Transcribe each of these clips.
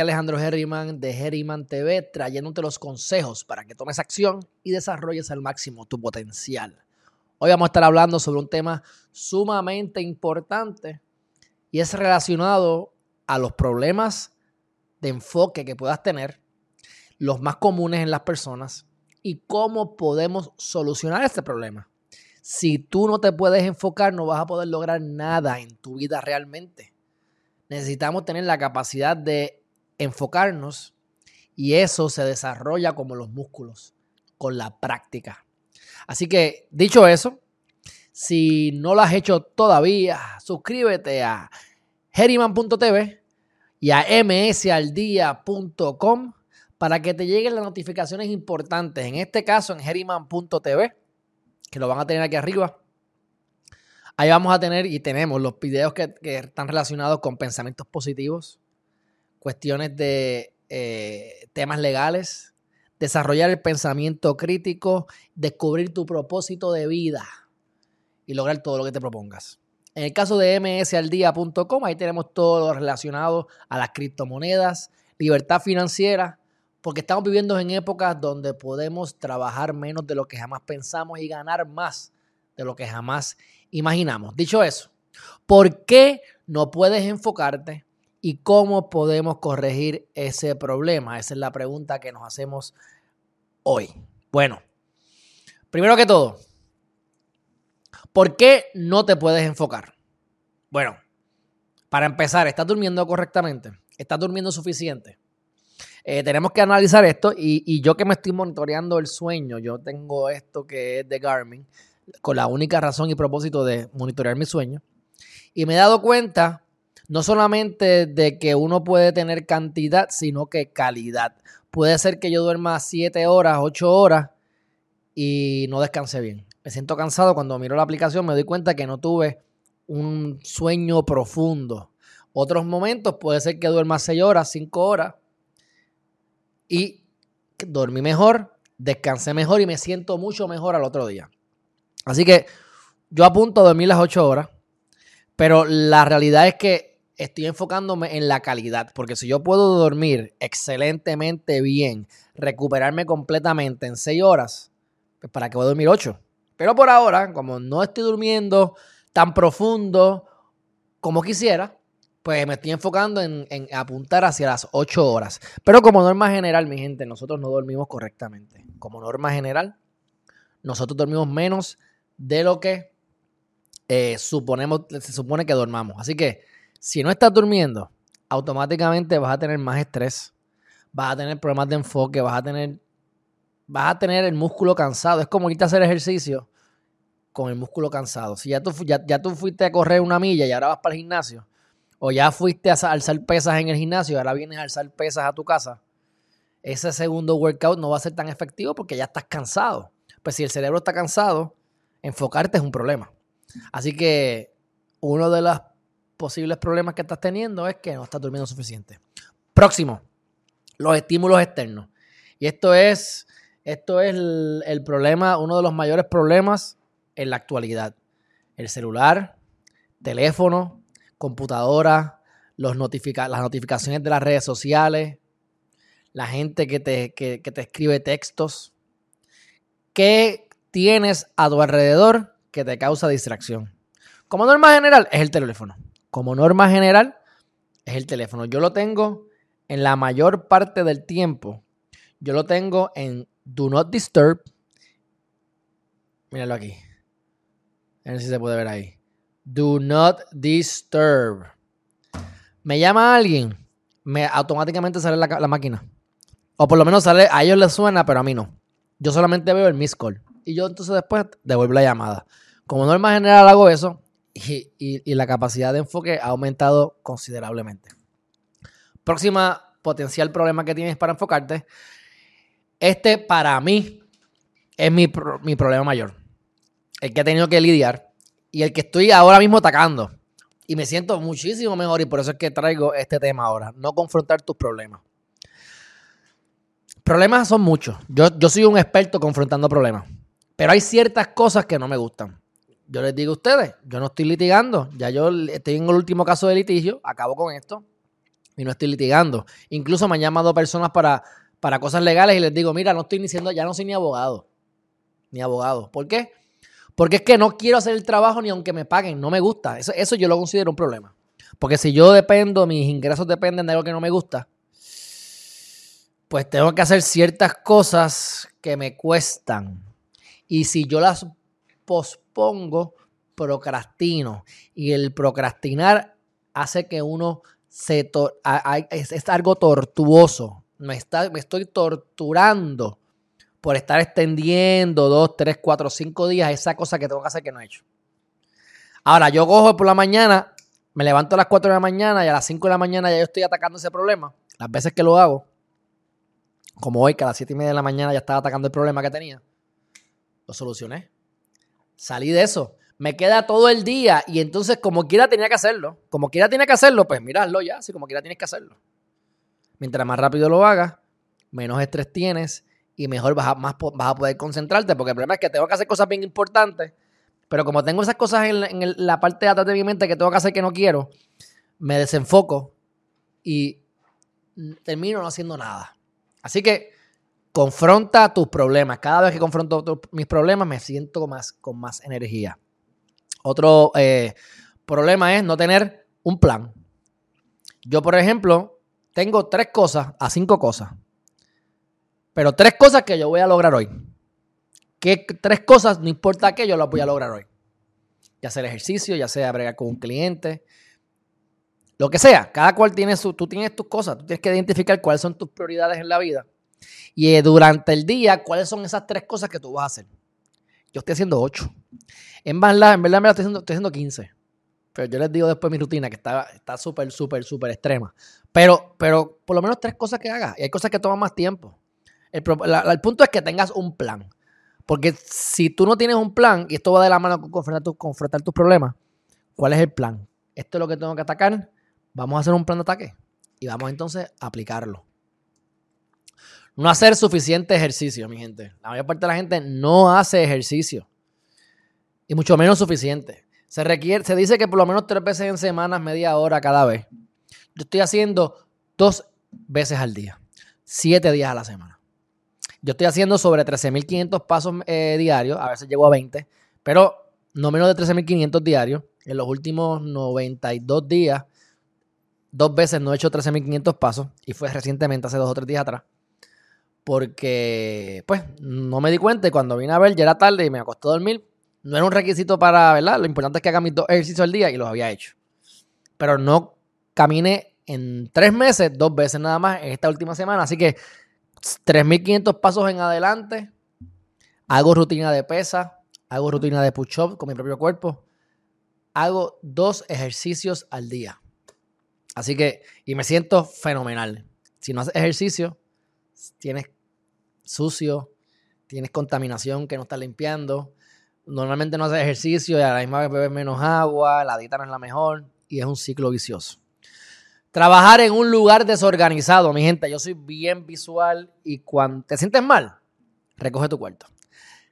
Alejandro Herriman de Herriman TV, trayéndote los consejos para que tomes acción y desarrolles al máximo tu potencial. Hoy vamos a estar hablando sobre un tema sumamente importante y es relacionado a los problemas de enfoque que puedas tener, los más comunes en las personas y cómo podemos solucionar este problema. Si tú no te puedes enfocar, no vas a poder lograr nada en tu vida realmente. Necesitamos tener la capacidad de enfocarnos y eso se desarrolla como los músculos, con la práctica. Así que, dicho eso, si no lo has hecho todavía, suscríbete a Heriman.tv y a msaldía.com para que te lleguen las notificaciones importantes. En este caso, en Heriman.tv, que lo van a tener aquí arriba. Ahí vamos a tener y tenemos los videos que, están relacionados con pensamientos positivos, cuestiones de eh, temas legales, desarrollar el pensamiento crítico, descubrir tu propósito de vida y lograr todo lo que te propongas. En el caso de msaldía.com, ahí tenemos todo lo relacionado a las criptomonedas, libertad financiera, porque estamos viviendo en épocas donde podemos trabajar menos de lo que jamás pensamos y ganar más de lo que jamás imaginamos. Dicho eso, ¿por qué no puedes enfocarte y cómo podemos corregir ese problema? Esa es la pregunta que nos hacemos hoy. Bueno, primero que todo, ¿por qué no te puedes enfocar? Bueno, para empezar, ¿estás durmiendo correctamente? ¿Estás durmiendo suficiente? Eh, tenemos que analizar esto y, yo que me estoy monitoreando el sueño, yo tengo esto que es de Garmin, con la única razón y propósito de monitorear mi sueño. Y me he dado cuenta no solamente de que uno puede tener cantidad, sino que calidad. Puede ser que yo duerma 7 horas, 8 horas y no descanse bien. Me siento cansado cuando miro la aplicación, me doy cuenta que no tuve un sueño profundo. Otros momentos puede ser que duerma 6 horas, 5 horas y dormí mejor, descansé mejor y me siento mucho mejor al otro día. Así que yo apunto a dormir las 8 horas, pero la realidad es que estoy enfocándome en la calidad, porque si yo puedo dormir excelentemente bien, recuperarme completamente en 6 horas, pues para qué voy a dormir 8. Pero por ahora, como no estoy durmiendo tan profundo como quisiera, pues me estoy enfocando en, apuntar hacia las 8 horas. Pero como norma general, mi gente, nosotros no dormimos correctamente. Como norma general, nosotros dormimos menos de lo que eh, suponemos, se supone que dormamos. Así que si no estás durmiendo, automáticamente vas a tener más estrés, vas a tener problemas de enfoque, vas a tener, vas a tener el músculo cansado. Es como irte a hacer ejercicio con el músculo cansado. Si ya tú, ya, ya tú fuiste a correr una milla y ahora vas para el gimnasio, o ya fuiste a alzar pesas en el gimnasio y ahora vienes a alzar pesas a tu casa, ese segundo workout no va a ser tan efectivo porque ya estás cansado. Pues si el cerebro está cansado, enfocarte es un problema. Así que uno de los posibles problemas que estás teniendo es que no estás durmiendo suficiente. Próximo, los estímulos externos. Y esto es, esto es el problema, uno de los mayores problemas en la actualidad. El celular, teléfono, computadora, las notificaciones de las redes sociales, la gente que te, te escribe textos. ¿Qué tienes a tu alrededor que te causa distracción? Como norma general, es el teléfono. Como norma general, es el teléfono. Yo lo tengo en la mayor parte del tiempo. Yo lo tengo en Do Not Disturb. Míralo aquí. A ver si se puede ver ahí. Do not disturb. Me llama alguien, me automáticamente sale la, máquina. O por lo menos sale, a ellos les suena, pero a mí no. Yo solamente veo el miss call. Y yo entonces después devuelvo la llamada. Como norma general hago eso y, la capacidad de enfoque ha aumentado considerablemente. Próxima potencial problema que tienes para enfocarte. Este para mí es mi, mi problema mayor. El que he tenido que lidiar y el que estoy ahora mismo atacando. Y me siento muchísimo mejor y por eso es que traigo este tema ahora. No confrontar tus problemas. Problemas son muchos. Yo, yo soy un experto confrontando problemas. Pero hay ciertas cosas que no me gustan. Yo les digo a ustedes, yo no estoy litigando. Ya yo estoy en el último caso de litigio. Acabo con esto. y no estoy litigando. Incluso me han llamado personas para, para cosas legales y les digo, mira, no estoy ni ya no soy ni abogado. Ni abogado. ¿Por qué? Porque es que no quiero hacer el trabajo ni aunque me paguen, no me gusta. Eso, eso yo lo considero un problema. Porque si yo dependo, mis ingresos dependen de algo que no me gusta, pues tengo que hacer ciertas cosas que me cuestan. Y si yo las pospongo, procrastino. Y el procrastinar hace que uno se... es, algo tortuoso. Me, está, me estoy torturando por estar extendiendo dos, tres, cuatro, cinco días esa cosa que tengo que hacer que no he hecho. Ahora, yo cojo por la mañana, me levanto a las 4 de la mañana y a las 5 de la mañana ya yo estoy atacando ese problema. Las veces que lo hago, como hoy, que a las 7 y media de la mañana ya estaba atacando el problema que tenía, lo solucioné. Salí de eso. Me queda todo el día y entonces como quiera tenía que hacerlo. Como quiera tiene que hacerlo, pues míralo ya, si como quiera tienes que hacerlo. Mientras más rápido lo hagas, menos estrés tienes y mejor vas a, más, vas a poder concentrarte. Porque el problema es que tengo que hacer cosas bien importantes, pero como tengo esas cosas en, la parte de atrás de mi mente que tengo que hacer que no quiero, me desenfoco y termino no haciendo nada. Así que confronta tus problemas. Cada vez que confronto mis problemas me siento más, con más energía. Otro eh, problema es no tener un plan. Yo, por ejemplo, tengo tres cosas a cinco cosas. Pero tres cosas que yo voy a lograr hoy. ¿Qué tres cosas? No importa qué, yo las voy a lograr hoy. Ya sea el ejercicio, ya sea bregar con un cliente, lo que sea. Cada cual tiene su, tú tienes tus cosas, tú tienes que identificar cuáles son tus prioridades en la vida. Y eh, durante el día, cuáles son esas tres cosas que tú vas a hacer. Yo estoy haciendo ocho. En verdad, en verdad me estoy haciendo, estoy haciendo 15. Pero yo les digo después mi rutina que está súper, súper, súper extrema. Pero, pero por lo menos tres cosas que hagas. Y hay cosas que toman más tiempo. El, el punto es que tengas un plan. Porque si tú no tienes un plan, y esto va de la mano con confrontar, tus problemas, ¿cuál es el plan? Esto es lo que tengo que atacar. Vamos a hacer un plan de ataque. Y vamos entonces a aplicarlo. No hacer suficiente ejercicio, mi gente. La mayor parte de la gente no hace ejercicio. Y mucho menos suficiente. Se requiere, se dice que por lo menos tres veces en semanas, media hora cada vez. Yo estoy haciendo dos veces al día. Siete días a la semana. Yo estoy haciendo sobre 13.500 pasos eh, diarios, a veces llego a 20, pero no menos de 13.500 diarios. En los últimos 92 días, dos veces no he hecho 13.500 pasos y fue recientemente, hace dos o tres días atrás. Porque, pues, no me di cuenta y cuando vine a ver ya era tarde y me acosté a dormir. No era un requisito para, ¿verdad? Lo importante es que haga mis dos ejercicios al día y los había hecho. Pero no caminé en tres meses, dos veces nada más en esta última semana. Así que 3.500 pasos en adelante. Hago rutina de pesa. Hago rutina de push-up con mi propio cuerpo. Hago dos ejercicios al día. Así que, y me siento fenomenal. Si no haces ejercicio, tienes sucio, tienes contaminación que no estás limpiando. Normalmente no haces ejercicio y a la misma vez bebes menos agua, la dieta no es la mejor y es un ciclo vicioso. Trabajar en un lugar desorganizado, mi gente. Yo soy bien visual y cuando te sientes mal, recoge tu cuarto.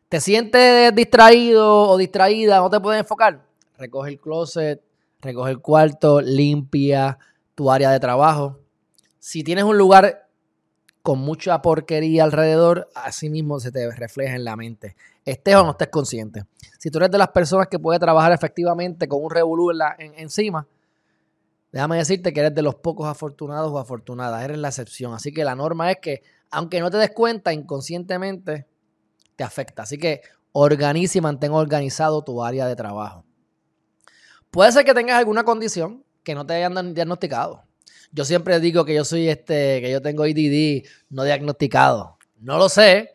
¿Te sientes distraído o distraída, no te puedes enfocar? Recoge el closet, recoge el cuarto, limpia tu área de trabajo. Si tienes un lugar con mucha porquería alrededor, así mismo se te refleja en la mente. Estés o no estés consciente. Si tú eres de las personas que puede trabajar efectivamente con un revolú encima, déjame decirte que eres de los pocos afortunados o afortunadas, eres la excepción. Así que la norma es que, aunque no te des cuenta, inconscientemente te afecta. Así que organiza y mantén organizado tu área de trabajo. Puede ser que tengas alguna condición que no te hayan diagnosticado. Yo siempre digo que yo soy este, que yo tengo IDD no diagnosticado. No lo sé,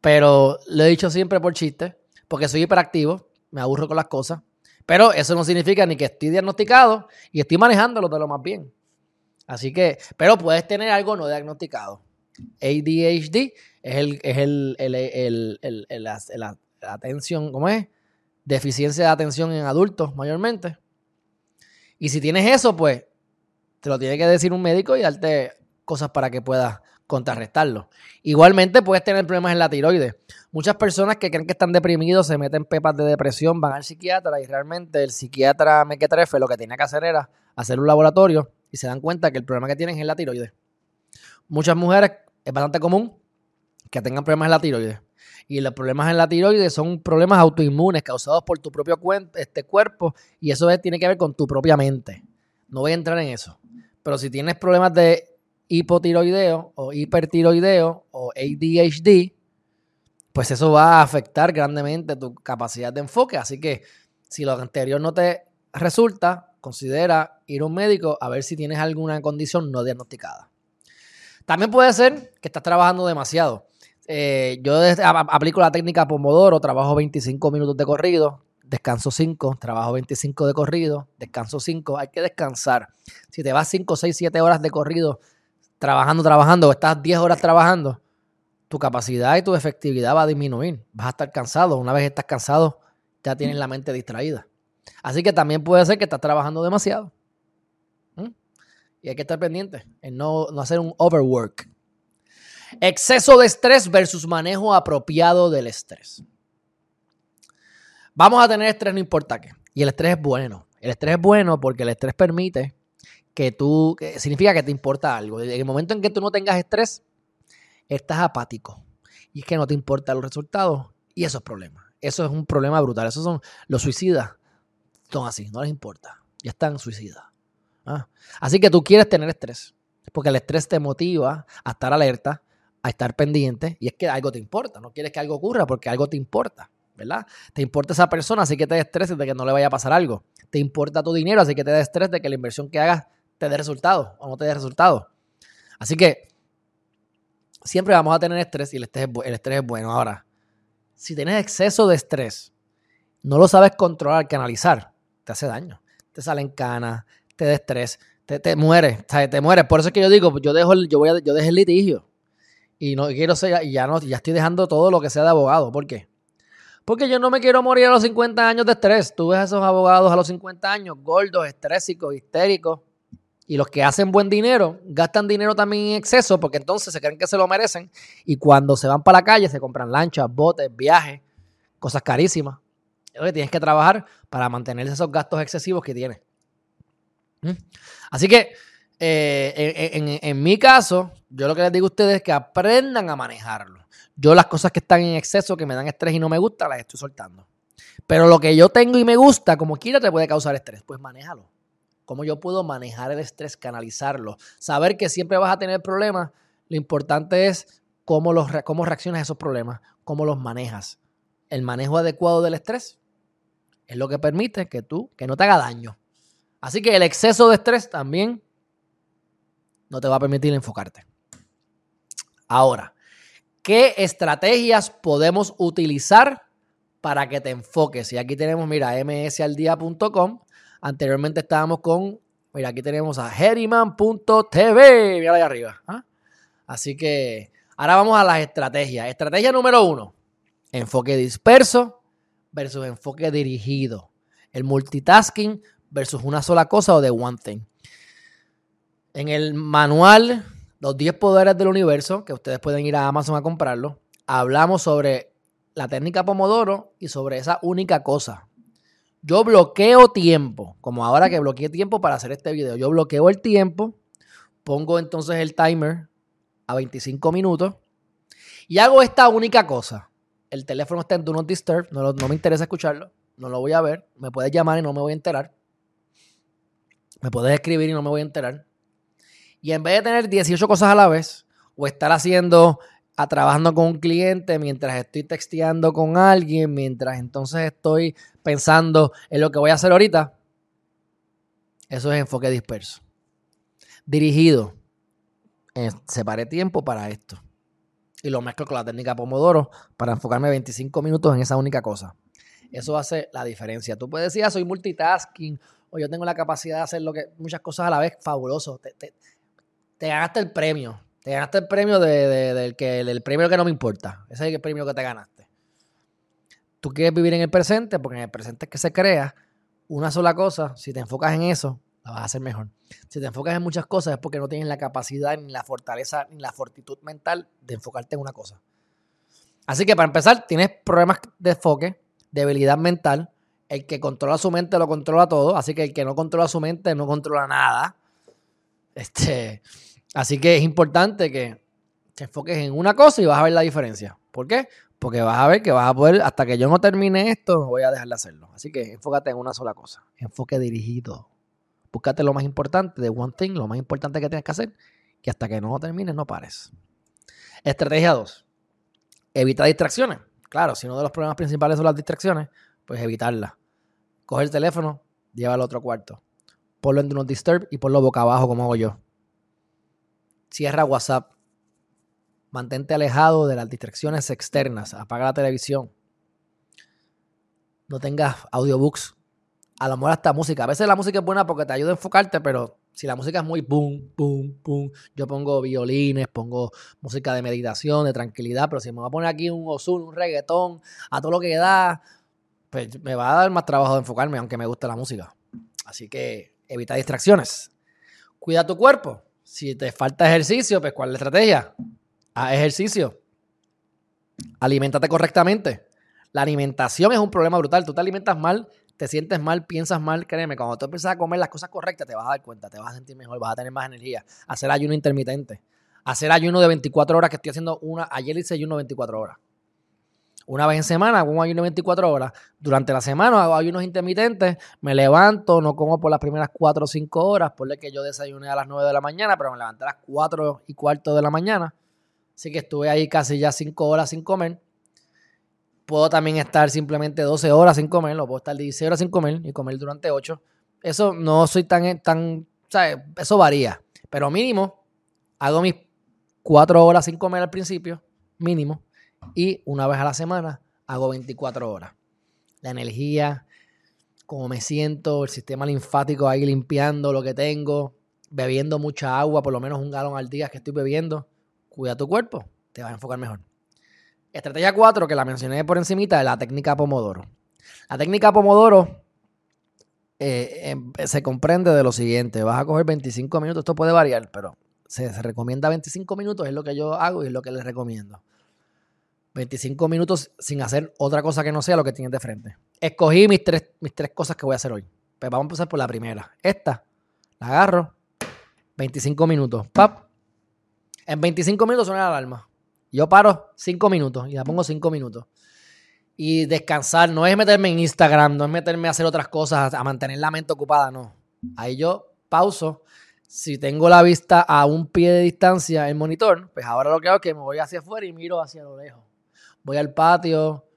pero lo he dicho siempre por chiste, porque soy hiperactivo, me aburro con las cosas. Pero eso no significa ni que estoy diagnosticado y estoy manejándolo de lo más bien. Así que, pero puedes tener algo no diagnosticado. ADHD es el, es el, el, la, atención, ¿cómo es? Deficiencia de atención en adultos mayormente. Y si tienes eso, pues te lo tiene que decir un médico y darte cosas para que puedas contrarrestarlo. Igualmente puedes tener problemas en la tiroides. Muchas personas que creen que están deprimidos se meten pepas de depresión, van al psiquiatra y realmente el psiquiatra mequetrefe lo que tenía que hacer era hacer un laboratorio y se dan cuenta que el problema que tienen es la tiroides. Muchas mujeres es bastante común que tengan problemas en la tiroides. Y los problemas en la tiroides son problemas autoinmunes causados por tu propio este cuerpo y eso tiene que ver con tu propia mente. No voy a entrar en eso. Pero si tienes problemas de hipotiroideo o hipertiroideo o ADHD, pues eso va a afectar grandemente tu capacidad de enfoque. Así que si lo anterior no te resulta, considera ir a un médico a ver si tienes alguna condición no diagnosticada. También puede ser que estás trabajando demasiado. Eh, yo aplico la técnica Pomodoro, trabajo 25 minutos de corrido, descanso 5, trabajo 25 de corrido, descanso 5. Hay que descansar. Si te vas 5, 6, 7 horas de corrido trabajando, trabajando, o estás 10 horas trabajando, tu capacidad y tu efectividad va a disminuir. Vas a estar cansado. Una vez estás cansado, ya tienes la mente distraída. Así que también puede ser que estás trabajando demasiado. Y hay que estar pendiente en no, no hacer un overwork. Exceso de estrés versus manejo apropiado del estrés. Vamos a tener estrés, no importa qué. Y el estrés es bueno. El estrés es bueno porque el estrés permite que tú, significa que te importa algo. En el momento en que tú no tengas estrés, estás apático. Y es que no te importan los resultados. Y eso es problema. Eso es un problema brutal. Esos son los suicidas. Son así, no les importa. Ya están suicidas. ¿ah? Así que tú quieres tener estrés. Porque el estrés te motiva a estar alerta, a estar pendiente. Y es que algo te importa. No quieres que algo ocurra porque algo te importa. ¿Verdad? Te importa esa persona, así que te estreses de que no le vaya a pasar algo. Te importa tu dinero, así que te des estrés de que la inversión que hagas te dé resultados o no te dé resultados. Así que siempre vamos a tener estrés y el estrés, el estrés es bueno. Ahora, si tienes exceso de estrés, no lo sabes controlar, canalizar, te hace daño. Te salen canas, te da estrés, te, te mueres, te mueres. Por eso es que yo digo, yo dejo el, yo voy a, yo dejo el litigio. Y no quiero ser, y ya no, ya estoy dejando todo lo que sea de abogado. ¿Por qué? Porque yo no me quiero morir a los 50 años de estrés. Tú ves a esos abogados a los 50 años, gordos, estrésicos, histéricos. Y los que hacen buen dinero gastan dinero también en exceso porque entonces se creen que se lo merecen. Y cuando se van para la calle se compran lanchas, botes, viajes, cosas carísimas. Oye, tienes que trabajar para mantener esos gastos excesivos que tienes. ¿Mm? Así que eh, en, en mi caso, yo lo que les digo a ustedes es que aprendan a manejarlo. Yo las cosas que están en exceso, que me dan estrés y no me gusta, las estoy soltando. Pero lo que yo tengo y me gusta, como quiera, te puede causar estrés. Pues manéjalo. ¿Cómo yo puedo manejar el estrés, canalizarlo? Saber que siempre vas a tener problemas. Lo importante es cómo, los, cómo reaccionas a esos problemas, cómo los manejas. El manejo adecuado del estrés es lo que permite que tú, que no te haga daño. Así que el exceso de estrés también no te va a permitir enfocarte. Ahora, ¿Qué estrategias podemos utilizar para que te enfoques? Y aquí tenemos, mira, msaldia.com. Anteriormente estábamos con, mira, aquí tenemos a Heriman.tv. Mira ahí arriba. ¿ah? Así que ahora vamos a las estrategias. Estrategia número uno, enfoque disperso versus enfoque dirigido. El multitasking versus una sola cosa o de one thing. En el manual los 10 poderes del universo, que ustedes pueden ir a Amazon a comprarlo, hablamos sobre la técnica Pomodoro y sobre esa única cosa. Yo bloqueo tiempo, como ahora que bloqueé tiempo para hacer este video. Yo bloqueo el tiempo, pongo entonces el timer a 25 minutos y hago esta única cosa. El teléfono está en Do Not Disturb, no, no me interesa escucharlo, no lo voy a ver, me puedes llamar y no me voy a enterar. Me puedes escribir y no me voy a enterar. Y en vez de tener 18 cosas a la vez, o estar haciendo, a, trabajando con un cliente mientras estoy texteando con alguien, mientras entonces estoy pensando en lo que voy a hacer ahorita, eso es enfoque disperso. Dirigido. Eh, separé tiempo para esto. Y lo mezclo con la técnica Pomodoro para enfocarme 25 minutos en esa única cosa. Eso hace la diferencia. Tú puedes decir, ah, soy multitasking, o yo tengo la capacidad de hacer lo que, muchas cosas a la vez, fabuloso te ganaste el premio. Te ganaste el premio del, que, del premio que no me importa. Ese es el premio que te ganaste. Tú quieres vivir en el presente, porque en el presente es que se crea una sola cosa. Si te enfocas en eso, la vas a hacer mejor. Si te enfocas en muchas cosas es porque no tienes la capacidad, ni la fortaleza, ni la fortitud mental de enfocarte en una cosa. Así que para empezar, tienes problemas de enfoque, debilidad mental. El que controla su mente lo controla todo. Así que el que no controla su mente no controla nada. Este, así que es importante que te enfoques en una cosa y vas a ver la diferencia. ¿Por qué? Porque vas a ver que vas a poder, hasta que yo no termine esto, voy a dejar de hacerlo. Así que enfócate en una sola cosa. Enfoque dirigido. Búscate lo más importante de one thing, lo más importante que tienes que hacer. Y hasta que no lo termines, no pares. Estrategia 2. Evita distracciones. Claro, si uno de los problemas principales son las distracciones, pues evitarlas. Coge el teléfono, lleva al otro cuarto. Ponlo en Do Not Disturb y ponlo boca abajo como hago yo. Cierra WhatsApp. Mantente alejado de las distracciones externas. Apaga la televisión. No tengas audiobooks. A lo mejor hasta música. A veces la música es buena porque te ayuda a enfocarte, pero si la música es muy boom, boom, boom, yo pongo violines, pongo música de meditación, de tranquilidad, pero si me voy a poner aquí un osul, un reggaetón, a todo lo que da, pues me va a dar más trabajo de enfocarme, aunque me guste la música. Así que evita distracciones. Cuida tu cuerpo. Si te falta ejercicio, pues ¿cuál es la estrategia? Haz ejercicio. Aliméntate correctamente. La alimentación es un problema brutal. Tú te alimentas mal, te sientes mal, piensas mal, créeme, cuando tú empiezas a comer las cosas correctas, te vas a dar cuenta, te vas a sentir mejor, vas a tener más energía. Hacer ayuno intermitente. Hacer ayuno de 24 horas, que estoy haciendo una, ayer hice ayuno de 24 horas. Una vez en semana hago un ayuno de 24 horas. Durante la semana hago ayunos intermitentes, me levanto, no como por las primeras 4 o 5 horas, por que yo desayuné a las 9 de la mañana, pero me levanté a las 4 y cuarto de la mañana. Así que estuve ahí casi ya 5 horas sin comer. Puedo también estar simplemente 12 horas sin comer, o puedo estar 16 horas sin comer y comer durante 8. Eso no soy tan, tan, ¿sabes? Eso varía. Pero mínimo, hago mis 4 horas sin comer al principio, mínimo. Y una vez a la semana hago 24 horas. La energía, cómo me siento, el sistema linfático ahí limpiando lo que tengo, bebiendo mucha agua, por lo menos un galón al día que estoy bebiendo. Cuida tu cuerpo, te vas a enfocar mejor. Estrategia 4, que la mencioné por encimita, es la técnica Pomodoro. La técnica Pomodoro eh, em, se comprende de lo siguiente. Vas a coger 25 minutos, esto puede variar, pero se, recomienda 25 minutos, es lo que yo hago y es lo que les recomiendo. 25 minutos sin hacer otra cosa que no sea lo que tienes de frente. Escogí mis tres, mis tres cosas que voy a hacer hoy. Pues vamos a empezar por la primera. Esta, la agarro, 25 minutos. Pap. En 25 minutos suena la alarma. Yo paro cinco minutos y la pongo cinco minutos. Y descansar, no es meterme en Instagram, no es meterme a hacer otras cosas, a mantener la mente ocupada, no. Ahí yo pauso. Si tengo la vista a un pie de distancia el monitor, pues ahora lo que hago es que me voy hacia afuera y miro hacia lo lejos. Voy al patio,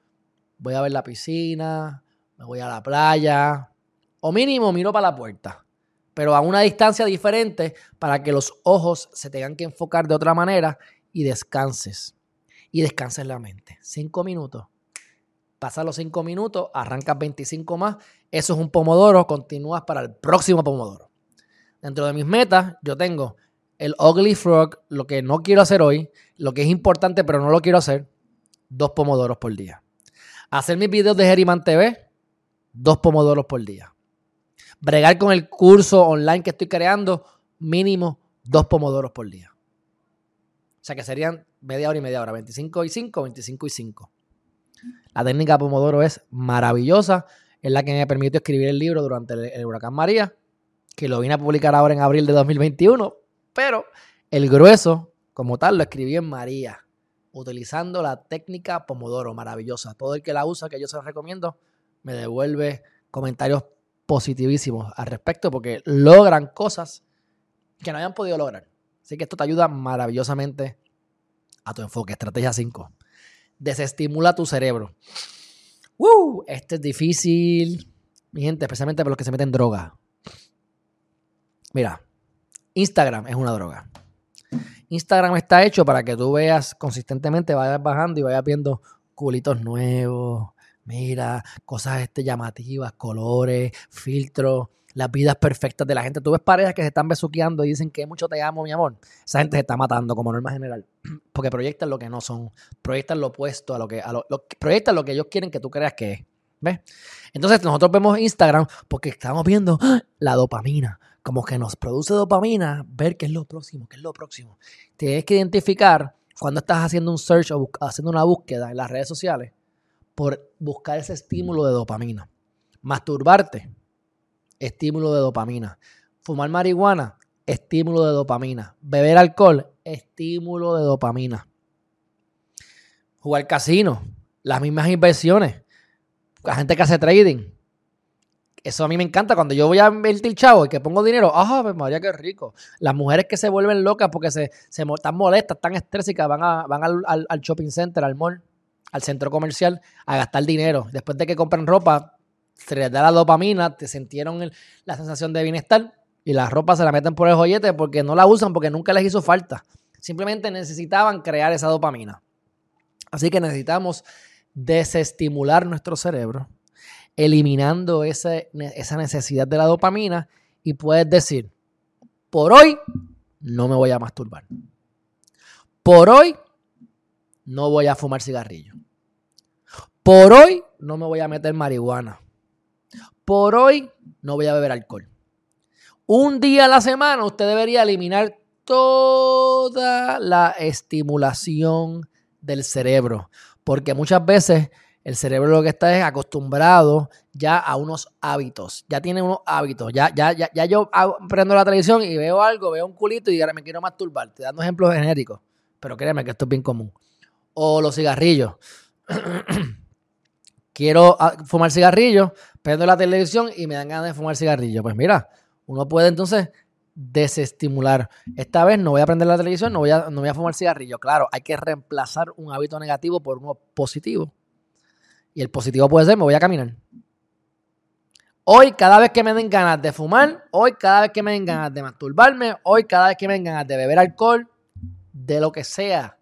voy a ver la piscina, me voy a la playa, o mínimo miro para la puerta, pero a una distancia diferente para que los ojos se tengan que enfocar de otra manera y descanses. Y descanses la mente. Cinco minutos. Pasa los cinco minutos, arrancas 25 más. Eso es un pomodoro. Continúas para el próximo pomodoro. Dentro de mis metas, yo tengo el Ugly Frog, lo que no quiero hacer hoy, lo que es importante pero no lo quiero hacer, dos pomodoros por día. Hacer mis videos de Geriman TV, dos pomodoros por día. Bregar con el curso online que estoy creando, mínimo dos pomodoros por día. O sea que serían media hora y media hora, 25 y 5, 25 y 5. La técnica Pomodoro es maravillosa, es la que me permitió escribir el libro durante el, huracán María, que lo vine a publicar ahora en abril de 2021, pero el grueso, como tal, lo escribí en María, utilizando la técnica Pomodoro, maravillosa. Todo el que la usa, que yo se la recomiendo, me devuelve comentarios positivísimos al respecto, porque logran cosas que no habían podido lograr. Así que esto te ayuda maravillosamente a tu enfoque. Estrategia 5. Desestimula tu cerebro. ¡Uh! Este es difícil. Mi gente, especialmente para los que se meten droga. Mira, Instagram es una droga. Instagram está hecho para que tú veas consistentemente, vayas bajando y vayas viendo culitos nuevos, mira, cosas este, llamativas, colores, filtros las vidas perfectas de la gente. Tú ves parejas que se están besuqueando y dicen que mucho te amo, mi amor. Esa gente se está matando como norma general. Porque proyectan lo que no son. Proyectan lo opuesto a lo que. A lo, proyectan lo que ellos quieren que tú creas que es. ¿Ves? Entonces nosotros vemos Instagram porque estamos viendo ¡ah! la dopamina. Como que nos produce dopamina ver qué es lo próximo, qué es lo próximo. Tienes que identificar cuando estás haciendo un search o haciendo una búsqueda en las redes sociales por buscar ese estímulo de dopamina. Masturbarte estímulo de dopamina. Fumar marihuana, estímulo de dopamina. Beber alcohol, estímulo de dopamina. Jugar casino, las mismas inversiones. La gente que hace trading. Eso a mí me encanta. Cuando yo voy a invertir chavo y que pongo dinero, ¡ah, pues María, qué rico! Las mujeres que se vuelven locas porque se, están molestas, están estrésicas, van, a, van al, al shopping center, al mall, al centro comercial, a gastar dinero. Después de que compran ropa, se les da la dopamina, te sintieron la sensación de bienestar y la ropa se la meten por el joyete porque no la usan, porque nunca les hizo falta. Simplemente necesitaban crear esa dopamina. Así que necesitamos desestimular nuestro cerebro, eliminando esa necesidad de la dopamina y puedes decir, por hoy no me voy a masturbar. Por hoy no voy a fumar cigarrillo. Por hoy no me voy a meter marihuana. Por hoy no voy a beber alcohol. Un día a la semana usted debería eliminar toda la estimulación del cerebro, porque muchas veces el cerebro lo que está es acostumbrado ya a unos hábitos, ya tiene unos hábitos, ya, ya, ya, ya yo prendo la televisión y veo algo, veo un culito y ahora me quiero masturbar, te dando ejemplos genéricos, pero créeme que esto es bien común. O los cigarrillos. quiero ah, fumar cigarrillos, prendo la televisión y me dan ganas de fumar cigarrillos. Pues mira, uno puede entonces desestimular. Esta vez no voy a prender la televisión, no voy a, no voy a fumar cigarrillo. Claro, hay que reemplazar un hábito negativo por uno positivo. Y el positivo puede ser, me voy a caminar. Hoy, cada vez que me den ganas de fumar, hoy, cada vez que me den ganas de masturbarme, hoy, cada vez que me den ganas de beber alcohol, de lo que sea,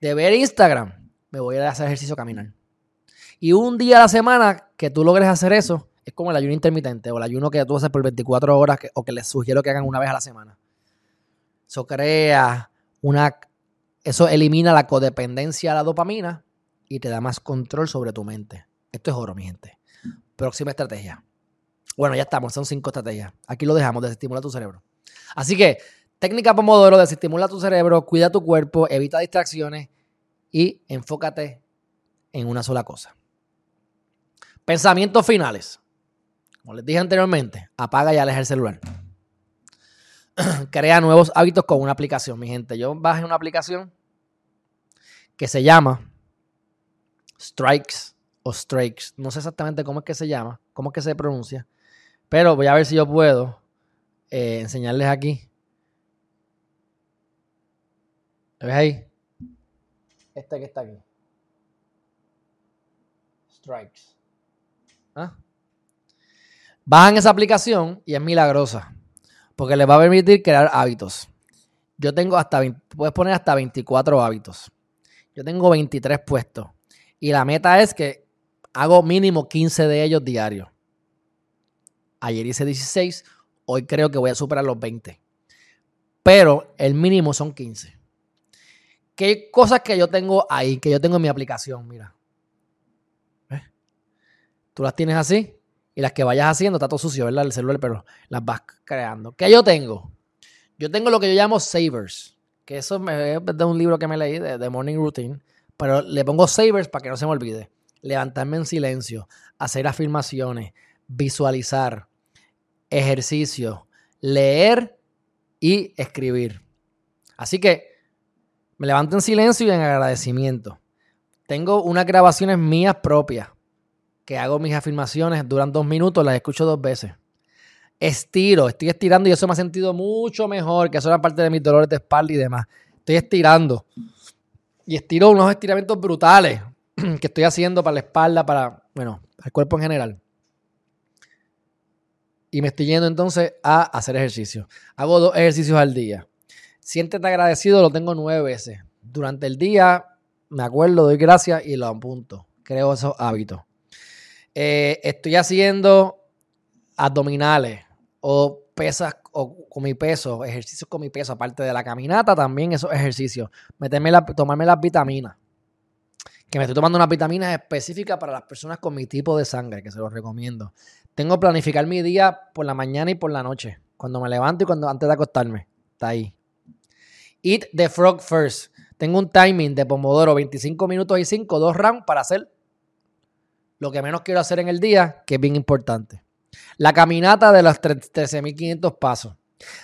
de ver Instagram, me voy a hacer ejercicio caminar. Y un día a la semana que tú logres hacer eso, es como el ayuno intermitente o el ayuno que tú haces por 24 horas o que les sugiero que hagan una vez a la semana. Eso crea una. Eso elimina la codependencia a la dopamina y te da más control sobre tu mente. Esto es oro, mi gente. Próxima estrategia. Bueno, ya estamos, son cinco estrategias. Aquí lo dejamos, desestimula tu cerebro. Así que, técnica Pomodoro, desestimula tu cerebro, cuida tu cuerpo, evita distracciones y enfócate en una sola cosa. Pensamientos finales. Como les dije anteriormente, apaga y aleja el celular. Crea nuevos hábitos con una aplicación, mi gente. Yo bajé una aplicación que se llama Strikes o Strikes. No sé exactamente cómo es que se llama, cómo es que se pronuncia, pero voy a ver si yo puedo eh, enseñarles aquí. ¿Ves ahí? Este que está aquí. Strikes. ¿Ah? Bajan esa aplicación y es milagrosa. Porque les va a permitir crear hábitos. Yo tengo hasta puedes poner hasta 24 hábitos. Yo tengo 23 puestos. Y la meta es que hago mínimo 15 de ellos diarios. Ayer hice 16, hoy creo que voy a superar los 20. Pero el mínimo son 15. ¿Qué cosas que yo tengo ahí, que yo tengo en mi aplicación? Mira. Tú las tienes así y las que vayas haciendo, está todo sucio, ¿verdad? El celular, pero las vas creando. ¿Qué yo tengo? Yo tengo lo que yo llamo savers, que eso es de un libro que me leí de, Morning Routine, pero le pongo savers para que no se me olvide. Levantarme en silencio, hacer afirmaciones, visualizar, ejercicio, leer y escribir. Así que me levanto en silencio y en agradecimiento. Tengo unas grabaciones mías propias que hago mis afirmaciones, duran dos minutos, las escucho dos veces. Estiro, estoy estirando y eso me ha sentido mucho mejor, que eso era parte de mis dolores de espalda y demás. Estoy estirando. Y estiro unos estiramientos brutales que estoy haciendo para la espalda, para, bueno, el cuerpo en general. Y me estoy yendo entonces a hacer ejercicio. Hago dos ejercicios al día. Siéntete agradecido, lo tengo nueve veces. Durante el día me acuerdo, doy gracias y lo apunto. Creo esos hábitos. Eh, estoy haciendo abdominales o pesas con mi peso, ejercicios con mi peso, aparte de la caminata, también esos ejercicios. Meterme tomarme las vitaminas. Que me estoy tomando unas vitaminas específicas para las personas con mi tipo de sangre, que se los recomiendo. Tengo que planificar mi día por la mañana y por la noche. Cuando me levanto y cuando antes de acostarme. Está ahí. Eat the frog first. Tengo un timing de Pomodoro, 25 minutos y 5, dos rounds para hacer lo que menos quiero hacer en el día, que es bien importante. La caminata de los 13.500 pasos.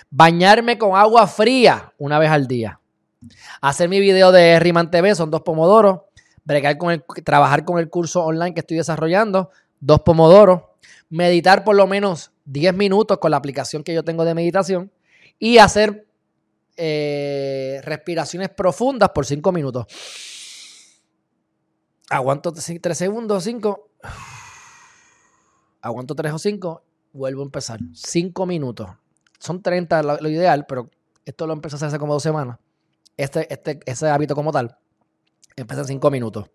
Bañarme con agua fría una vez al día. Hacer mi video de Riman TV, son dos pomodoros. Con el, trabajar con el curso online que estoy desarrollando, dos pomodoros. Meditar por lo menos 10 minutos con la aplicación que yo tengo de meditación. Y hacer eh, respiraciones profundas por 5 minutos. Aguanto 3 segundos, 5. Aguanto 3 o 5. Vuelvo a empezar. 5 minutos. Son 30 lo, ideal, pero esto lo empecé a hacer hace como dos semanas. Este, este, ese hábito como tal. Empieza en 5 minutos.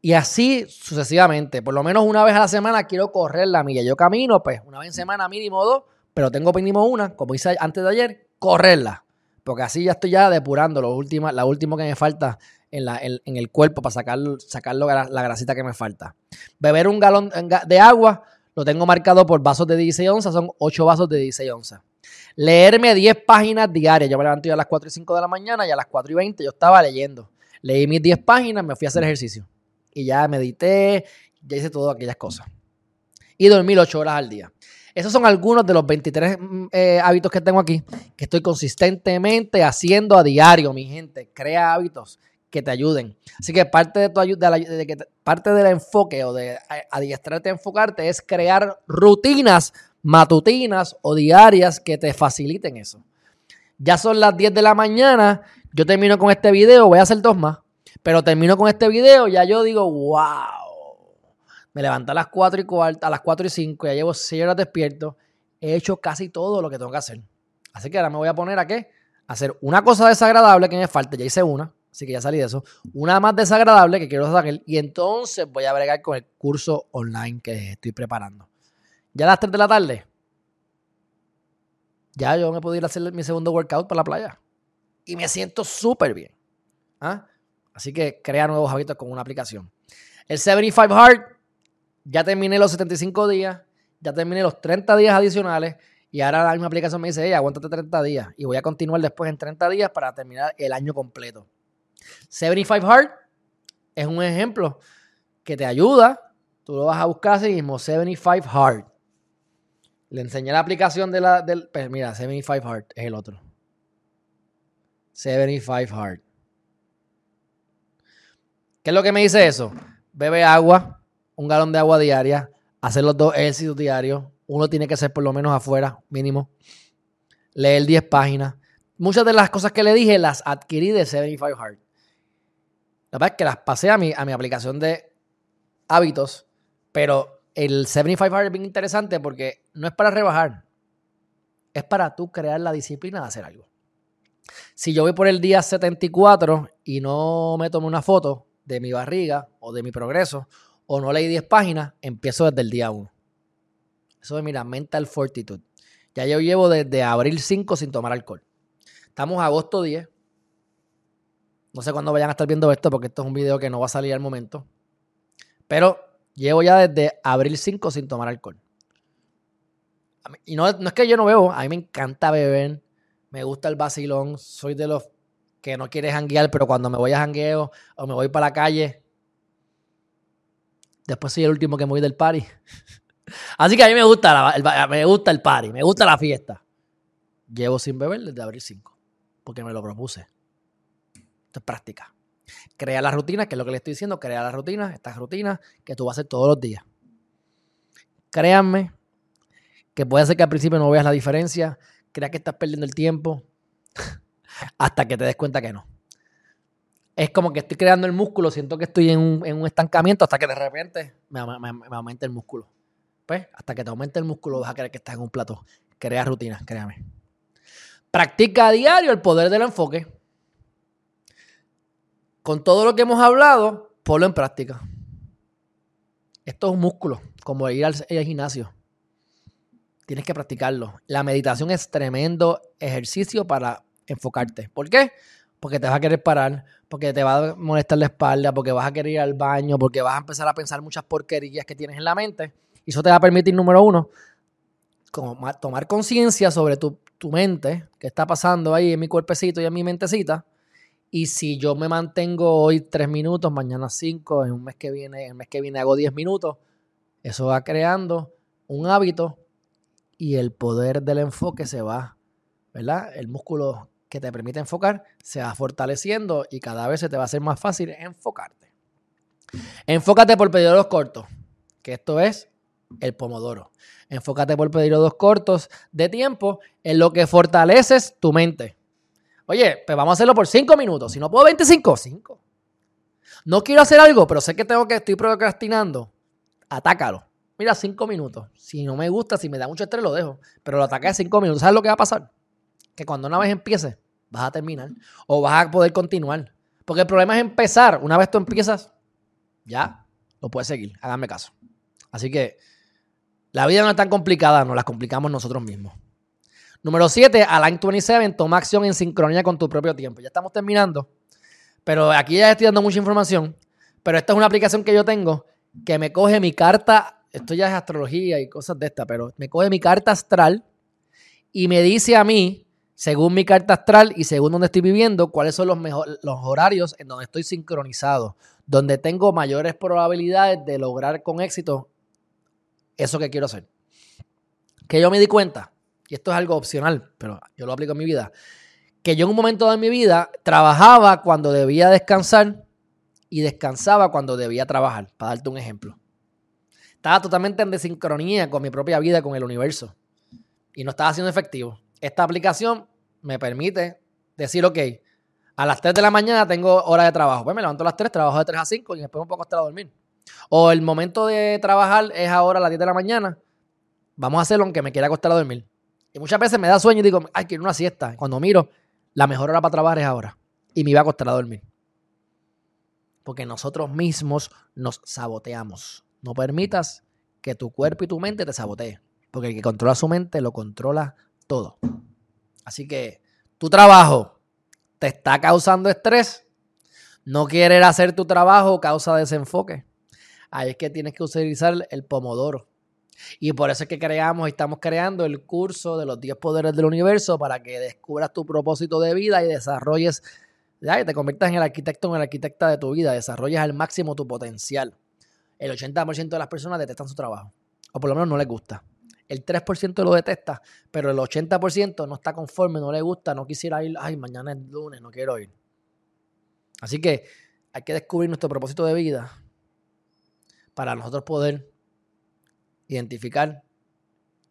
Y así sucesivamente. Por lo menos una vez a la semana quiero correr la milla. Yo camino, pues, una vez en semana mínimo dos, pero tengo mínimo una, como hice antes de ayer, correrla. Porque así ya estoy ya depurando lo última, la última que me falta en, la, en, el cuerpo para sacar, sacarlo la grasita que me falta. Beber un galón de agua, lo tengo marcado por vasos de 16 onzas, son 8 vasos de 16 onzas. Leerme 10 páginas diarias. Yo me levanté a las 4 y 5 de la mañana y a las 4 y 20 yo estaba leyendo. Leí mis 10 páginas, me fui a hacer ejercicio. Y ya medité, ya hice todas aquellas cosas. Y dormí 8 horas al día. Esos son algunos de los 23 mm, eh, hábitos que tengo aquí, que estoy consistentemente haciendo a diario, mi gente. Crea hábitos que te ayuden. Así que parte de tu ayuda, de, que parte del enfoque o de adiestrarte a enfocarte es crear rutinas matutinas o diarias que te faciliten eso. Ya son las 10 de la mañana, yo termino con este video, voy a hacer dos más, pero termino con este video, ya yo digo, wow, me levanto a las 4 y cuarto, a las 4 y 5, ya llevo 6 horas despierto, he hecho casi todo lo que tengo que hacer. Así que ahora me voy a poner a qué? A hacer una cosa desagradable que me falta, ya hice una, Así que ya salí de eso. Una más desagradable que quiero sacar. Y entonces voy a bregar con el curso online que estoy preparando. Ya a las 3 de la tarde. Ya yo me puedo ir a hacer mi segundo workout para la playa. Y me siento súper bien. ¿Ah? Así que crea nuevos hábitos con una aplicación. El 75 Hard. Ya terminé los 75 días. Ya terminé los 30 días adicionales. Y ahora la misma aplicación me dice, hey, aguántate 30 días. Y voy a continuar después en 30 días para terminar el año completo. 75 Hard es un ejemplo que te ayuda. Tú lo vas a buscar así mismo, 75 Hard. Le enseñé la aplicación de la, del... Pues mira, 75 Hard es el otro. 75 Hard. ¿Qué es lo que me dice eso? Bebe agua, un galón de agua diaria, hacer los dos ejercicios diarios. Uno tiene que ser por lo menos afuera, mínimo. Leer 10 páginas. Muchas de las cosas que le dije las adquirí de 75 Hard. La verdad es que las pasé a mi, a mi aplicación de hábitos, pero el 75 Hard es bien interesante porque no es para rebajar, es para tú crear la disciplina de hacer algo. Si yo voy por el día 74 y no me tomo una foto de mi barriga o de mi progreso, o no leí 10 páginas, empiezo desde el día 1. Eso es, mira, mental fortitude. Ya yo llevo desde abril 5 sin tomar alcohol. Estamos a agosto 10. No sé cuándo vayan a estar viendo esto porque esto es un video que no va a salir al momento. Pero llevo ya desde abril 5 sin tomar alcohol. Y no, es que yo no bebo, a mí me encanta beber. Me gusta el vacilón. Soy de los que no quiere janguear, pero cuando me voy a jangueo o me voy para la calle, después soy el último que me voy del party. Así que a mí me gusta, me gusta el party, me gusta la fiesta. Llevo sin beber desde abril 5, porque me lo propuse práctica. Crea las rutinas, que es lo que le estoy diciendo, crea las rutinas, estas rutinas que tú vas a hacer todos los días. Créanme que puede ser que al principio no veas la diferencia, crea que estás perdiendo el tiempo, hasta que te des cuenta que no. Es como que estoy creando el músculo, siento que estoy en un, estancamiento hasta que de repente me, me, aumente el músculo. Pues hasta que te aumente el músculo vas a creer que estás en un plato. Crea rutinas, créame. Practica a diario el poder del enfoque con todo lo que hemos hablado, ponlo en práctica. Esto es un músculo, como ir al, gimnasio. Tienes que practicarlo. La meditación es tremendo ejercicio para enfocarte. ¿Por qué? Porque te vas a querer parar, porque te va a molestar la espalda, porque vas a querer ir al baño, porque vas a empezar a pensar muchas porquerías que tienes en la mente. Y eso te va a permitir, número uno, tomar conciencia sobre tu, tu mente, qué está pasando ahí en mi cuerpecito y en mi mentecita y si yo me mantengo hoy tres minutos, mañana cinco, en un mes que viene, el mes que viene hago diez minutos, eso va creando un hábito y el poder del enfoque se va, ¿verdad? El músculo que te permite enfocar se va fortaleciendo y cada vez se te va a hacer más fácil enfocarte. Enfócate por periodos cortos, que esto es el pomodoro. Enfócate por periodos cortos de tiempo en lo que fortaleces tu mente. Oye, pues vamos a hacerlo por 5 minutos. Si no puedo 25, 5. No quiero hacer algo, pero sé que tengo que estoy procrastinando. Atácalo. Mira, 5 minutos. Si no me gusta, si me da mucho estrés, lo dejo. Pero lo ataqué 5 minutos. ¿Sabes lo que va a pasar? Que cuando una vez empiece, vas a terminar. O vas a poder continuar. Porque el problema es empezar. Una vez tú empiezas, ya lo puedes seguir. Háganme caso. Así que la vida no es tan complicada, nos la complicamos nosotros mismos. Número 7, Align 27, toma acción en sincronía con tu propio tiempo. Ya estamos terminando, pero aquí ya estoy dando mucha información. Pero esta es una aplicación que yo tengo que me coge mi carta, esto ya es astrología y cosas de esta, pero me coge mi carta astral y me dice a mí, según mi carta astral y según donde estoy viviendo, cuáles son los, los horarios en donde estoy sincronizado, donde tengo mayores probabilidades de lograr con éxito eso que quiero hacer. Que yo me di cuenta, y esto es algo opcional, pero yo lo aplico en mi vida, que yo en un momento de mi vida trabajaba cuando debía descansar y descansaba cuando debía trabajar, para darte un ejemplo. Estaba totalmente en desincronía con mi propia vida, con el universo, y no estaba siendo efectivo. Esta aplicación me permite decir, ok, a las 3 de la mañana tengo hora de trabajo. Pues me levanto a las 3, trabajo de 3 a 5 y después un poco hasta dormir. O el momento de trabajar es ahora a las 10 de la mañana. Vamos a hacerlo aunque me quiera acostar a dormir. Y muchas veces me da sueño y digo, ay, quiero una siesta. Cuando miro, la mejor hora para trabajar es ahora. Y me iba a acostar a dormir. Porque nosotros mismos nos saboteamos. No permitas que tu cuerpo y tu mente te sabotee. Porque el que controla su mente lo controla todo. Así que tu trabajo te está causando estrés. No querer hacer tu trabajo causa desenfoque ahí es que tienes que utilizar el pomodoro. Y por eso es que creamos y estamos creando el curso de los 10 poderes del universo para que descubras tu propósito de vida y desarrolles, ya, te conviertas en el arquitecto o en la arquitecta de tu vida, desarrolles al máximo tu potencial. El 80% de las personas detestan su trabajo, o por lo menos no les gusta. El 3% lo detesta, pero el 80% no está conforme, no le gusta, no quisiera ir, ay, mañana es lunes, no quiero ir. Así que hay que descubrir nuestro propósito de vida, para nosotros poder identificar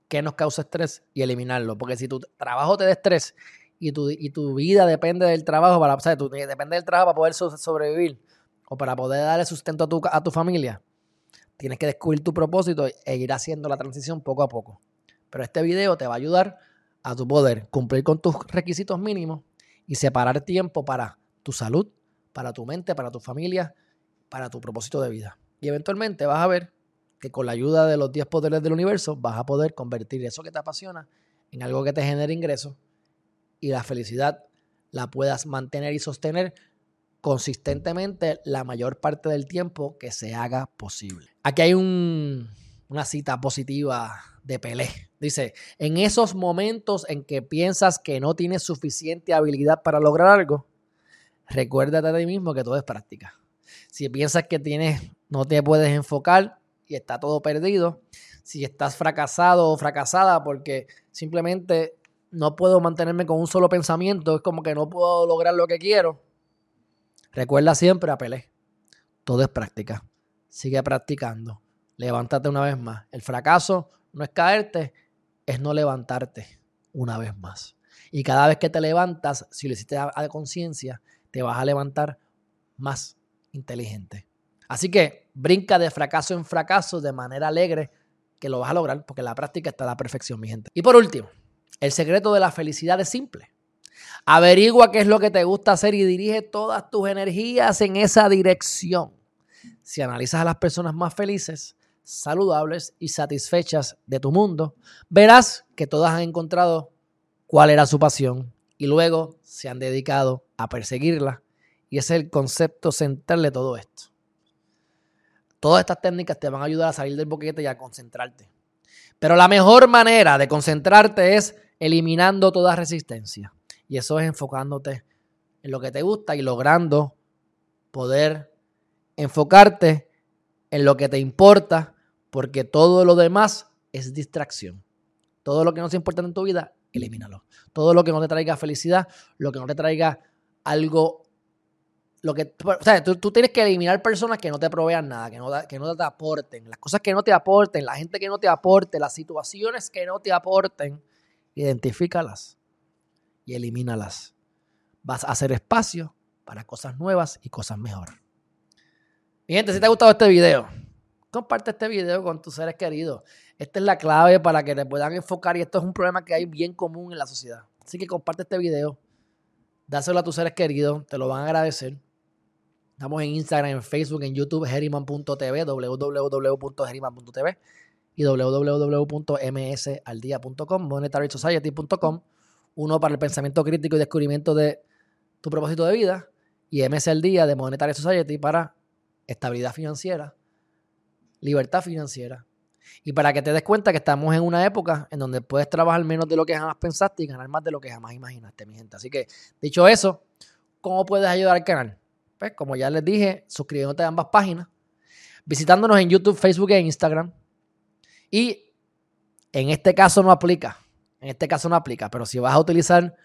qué nos causa estrés y eliminarlo. Porque si tu trabajo te da estrés y tu, y tu vida depende del trabajo, para, sea, depende del trabajo para poder sobrevivir o para poder darle sustento a tu, a tu familia, tienes que descubrir tu propósito e ir haciendo la transición poco a poco. Pero este video te va a ayudar a tu poder cumplir con tus requisitos mínimos y separar tiempo para tu salud, para tu mente, para tu familia, para tu propósito de vida. Y eventualmente vas a ver que con la ayuda de los 10 poderes del universo vas a poder convertir eso que te apasiona en algo que te genere ingresos y la felicidad la puedas mantener y sostener consistentemente la mayor parte del tiempo que se haga posible. Aquí hay una cita positiva de Pelé. Dice, en esos momentos en que piensas que no tienes suficiente habilidad para lograr algo, recuérdate de ti mismo que todo es práctica. Si piensas que tienes no te puedes enfocar y está todo perdido. Si estás fracasado o fracasada porque simplemente no puedo mantenerme con un solo pensamiento, es como que no puedo lograr lo que quiero. Recuerda siempre a Pelé. Todo es práctica. Sigue practicando. Levántate una vez más. El fracaso no es caerte, es no levantarte una vez más. Y cada vez que te levantas, si lo hiciste a, conciencia, te vas a levantar más inteligente. Así que brinca de fracaso en fracaso de manera alegre que lo vas a lograr porque la práctica está la perfección, mi gente. Y por último, el secreto de la felicidad es simple. Averigua qué es lo que te gusta hacer y dirige todas tus energías en esa dirección. Si analizas a las personas más felices, saludables y satisfechas de tu mundo, verás que todas han encontrado cuál era su pasión y luego se han dedicado a perseguirla. Y es el concepto central de todo esto. Todas estas técnicas te van a ayudar a salir del boquete y a concentrarte. Pero la mejor manera de concentrarte es eliminando toda resistencia. Y eso es enfocándote en lo que te gusta y logrando poder enfocarte en lo que te importa, porque todo lo demás es distracción. Todo lo que no sea importante en tu vida, elimínalo. Todo lo que no te traiga felicidad, lo que no te traiga algo lo que, tú, tienes que eliminar personas que no te provean nada, que no, que no te aporten, las cosas que no te aporten, la gente que no te aporte, las situaciones que no te aporten, identifícalas y elimínalas. Vas a hacer espacio para cosas nuevas y cosas mejor. Mi gente, si te ha gustado este video, comparte este video con tus seres queridos. Esta es la clave para que te puedan enfocar y esto es un problema que hay bien común en la sociedad. Así que comparte este video, dáselo a tus seres queridos, te lo van a agradecer. Estamos en Instagram, en Facebook, en YouTube, Heriman.tv, www.heriman.tv y www.msaldia.com, monetarysociety.com, uno para el pensamiento crítico y descubrimiento de tu propósito de vida y MS al día de Monetary Society para estabilidad financiera, libertad financiera y para que te des cuenta que estamos en una época en donde puedes trabajar menos de lo que jamás pensaste y ganar más de lo que jamás imaginaste, mi gente. Así que, dicho eso, ¿cómo puedes ayudar al canal? Pues, como ya les dije, suscribiéndote a ambas páginas, visitándonos en YouTube, Facebook e Instagram. Y en este caso no aplica. En este caso no aplica, pero si vas a utilizar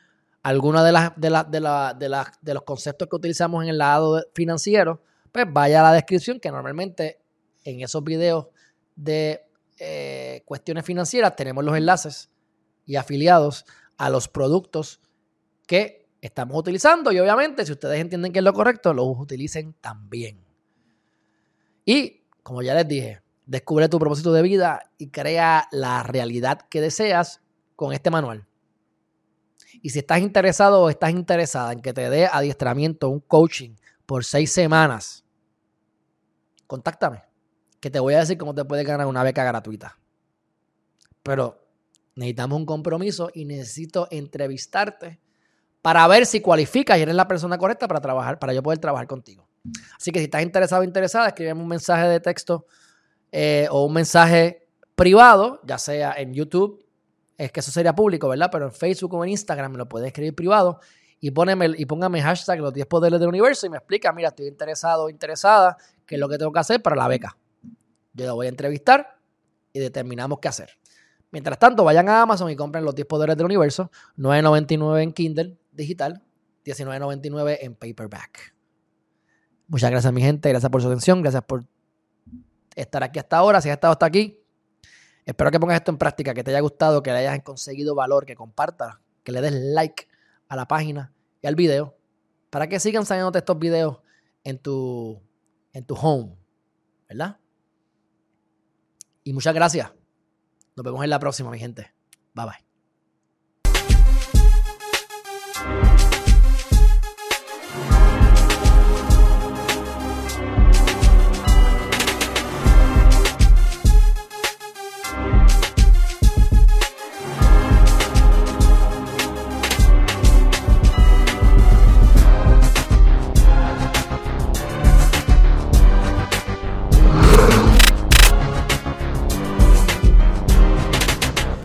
alguna de las de, de, de, los conceptos que utilizamos en el lado financiero, pues vaya a la descripción que normalmente en esos videos de eh, cuestiones financieras tenemos los enlaces y afiliados a los productos que estamos utilizando y obviamente si ustedes entienden que es lo correcto, lo utilicen también. Y como ya les dije, descubre tu propósito de vida y crea la realidad que deseas con este manual. Y si estás interesado o estás interesada en que te dé adiestramiento, un coaching por seis semanas, contáctame, que te voy a decir cómo te puedes ganar una beca gratuita. Pero necesitamos un compromiso y necesito entrevistarte para ver si cualificas y eres la persona correcta para trabajar, para yo poder trabajar contigo. Así que si estás interesado o interesada, escríbeme un mensaje de texto eh, o un mensaje privado, ya sea en YouTube, es que eso sería público, ¿verdad? Pero en Facebook o en Instagram me lo puedes escribir privado y, póneme, y póngame hashtag los 10 poderes del universo y me explica, mira, estoy interesado o interesada, qué es lo que tengo que hacer para la beca. Yo lo voy a entrevistar y determinamos qué hacer. Mientras tanto, vayan a Amazon y compren los 10 poderes del universo, 9.99 en Kindle, digital, 19.99 en paperback. Muchas gracias, mi gente. Gracias por su atención. Gracias por estar aquí hasta ahora. Si has estado hasta aquí, espero que pongas esto en práctica, que te haya gustado, que le hayas conseguido valor, que compartas, que le des like a la página y al video para que sigan saliendo estos videos en tu, en tu home, ¿verdad? Y muchas gracias. Nos vemos en la próxima, mi gente. Bye bye.